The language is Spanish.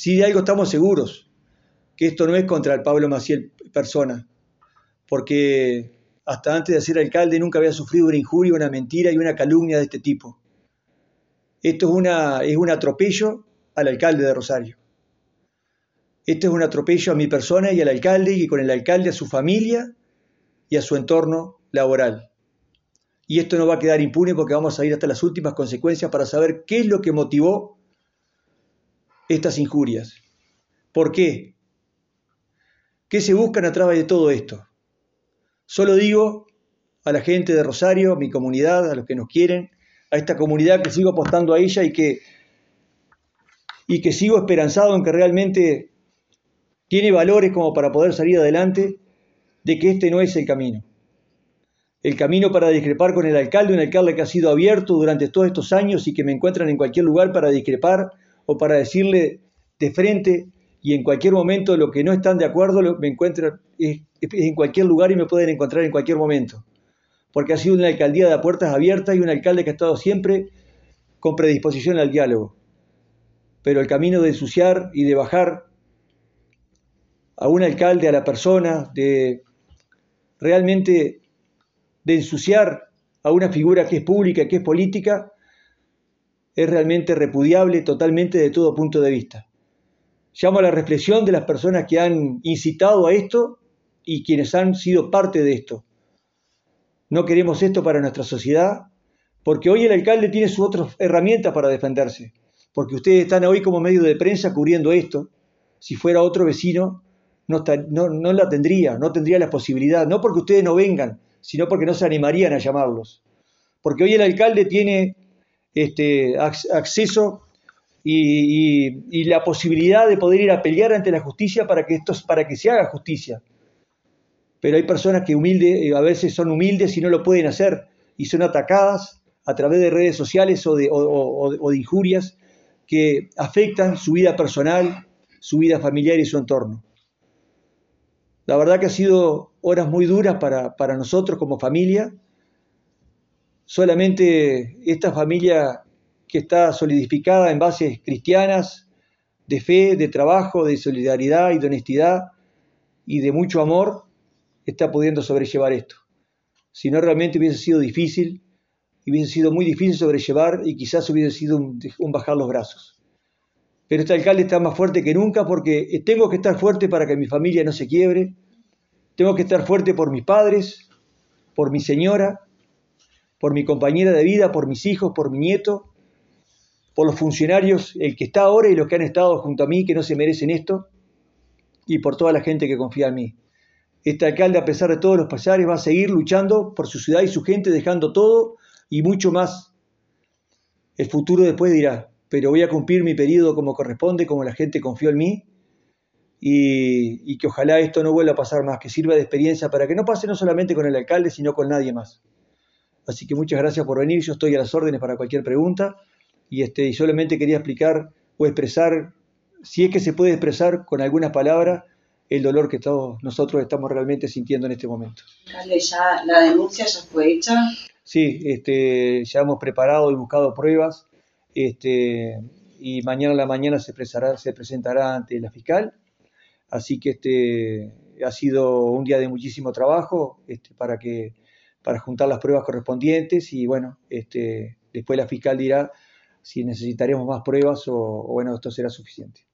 Si de algo estamos seguros, que esto no es contra el Pablo Maciel persona, porque hasta antes de ser alcalde nunca había sufrido una injuria, una mentira y una calumnia de este tipo. Esto es, una, es un atropello al alcalde de Rosario. Esto es un atropello a mi persona y al alcalde y con el alcalde a su familia y a su entorno laboral. Y esto no va a quedar impune porque vamos a ir hasta las últimas consecuencias para saber qué es lo que motivó estas injurias. ¿Por qué? ¿Qué se buscan a través de todo esto? Solo digo a la gente de Rosario, a mi comunidad, a los que nos quieren, a esta comunidad que sigo apostando a ella y que, y que sigo esperanzado en que realmente tiene valores como para poder salir adelante, de que este no es el camino. El camino para discrepar con el alcalde, un alcalde que ha sido abierto durante todos estos años y que me encuentran en cualquier lugar para discrepar o para decirle de frente y en cualquier momento lo que no están de acuerdo me encuentran en cualquier lugar y me pueden encontrar en cualquier momento. Porque ha sido una alcaldía de puertas abiertas y un alcalde que ha estado siempre con predisposición al diálogo. Pero el camino de ensuciar y de bajar a un alcalde, a la persona, de realmente de ensuciar a una figura que es pública, que es política, es realmente repudiable totalmente de todo punto de vista. Llamo a la reflexión de las personas que han incitado a esto y quienes han sido parte de esto. No queremos esto para nuestra sociedad, porque hoy el alcalde tiene sus otras herramientas para defenderse, porque ustedes están hoy como medio de prensa cubriendo esto. Si fuera otro vecino, no, no, la tendría, no tendría la posibilidad, no porque ustedes no vengan, sino porque no se animarían a llamarlos. Porque hoy el alcalde tiene este, acceso y, la posibilidad de poder ir a pelear ante la justicia para que, esto, para que se haga justicia. Pero hay personas que humilde, eh, a veces son humildes y no lo pueden hacer y son atacadas a través de redes sociales o de, o de injurias que afectan su vida personal, su vida familiar y su entorno. La verdad que ha sido horas muy duras para, para nosotros como familia. Solamente esta familia que está solidificada en bases cristianas, de fe, de trabajo, de solidaridad y de honestidad y de mucho amor, está pudiendo sobrellevar esto. Si no, realmente hubiese sido difícil, hubiese sido muy difícil sobrellevar y quizás hubiese sido un, bajar los brazos. Pero este alcalde está más fuerte que nunca porque tengo que estar fuerte para que mi familia no se quiebre, tengo que estar fuerte por mis padres, por mi señora, por mi compañera de vida, por mis hijos, por mi nieto, por los funcionarios, el que está ahora y los que han estado junto a mí, que no se merecen esto, y por toda la gente que confía en mí. Este alcalde, a pesar de todos los pasares, va a seguir luchando por su ciudad y su gente, dejando todo y mucho más. El futuro después dirá, pero voy a cumplir mi periodo como corresponde, como la gente confió en mí, y, y, que ojalá esto no vuelva a pasar más, que sirva de experiencia para que no pase no solamente con el alcalde, sino con nadie más. Así que muchas gracias por venir, yo estoy a las órdenes para cualquier pregunta y, este, y solamente quería explicar o expresar, si es que se puede expresar con algunas palabras, el dolor que todos nosotros estamos realmente sintiendo en este momento. ¿Ya la denuncia ya fue hecha? Sí, este, ya hemos preparado y buscado pruebas este, y mañana a la mañana se, se presentará ante la fiscal. Así que este, ha sido un día de muchísimo trabajo este, para, que, para juntar las pruebas correspondientes y bueno, este, después la fiscal dirá si necesitaremos más pruebas o, bueno, esto será suficiente.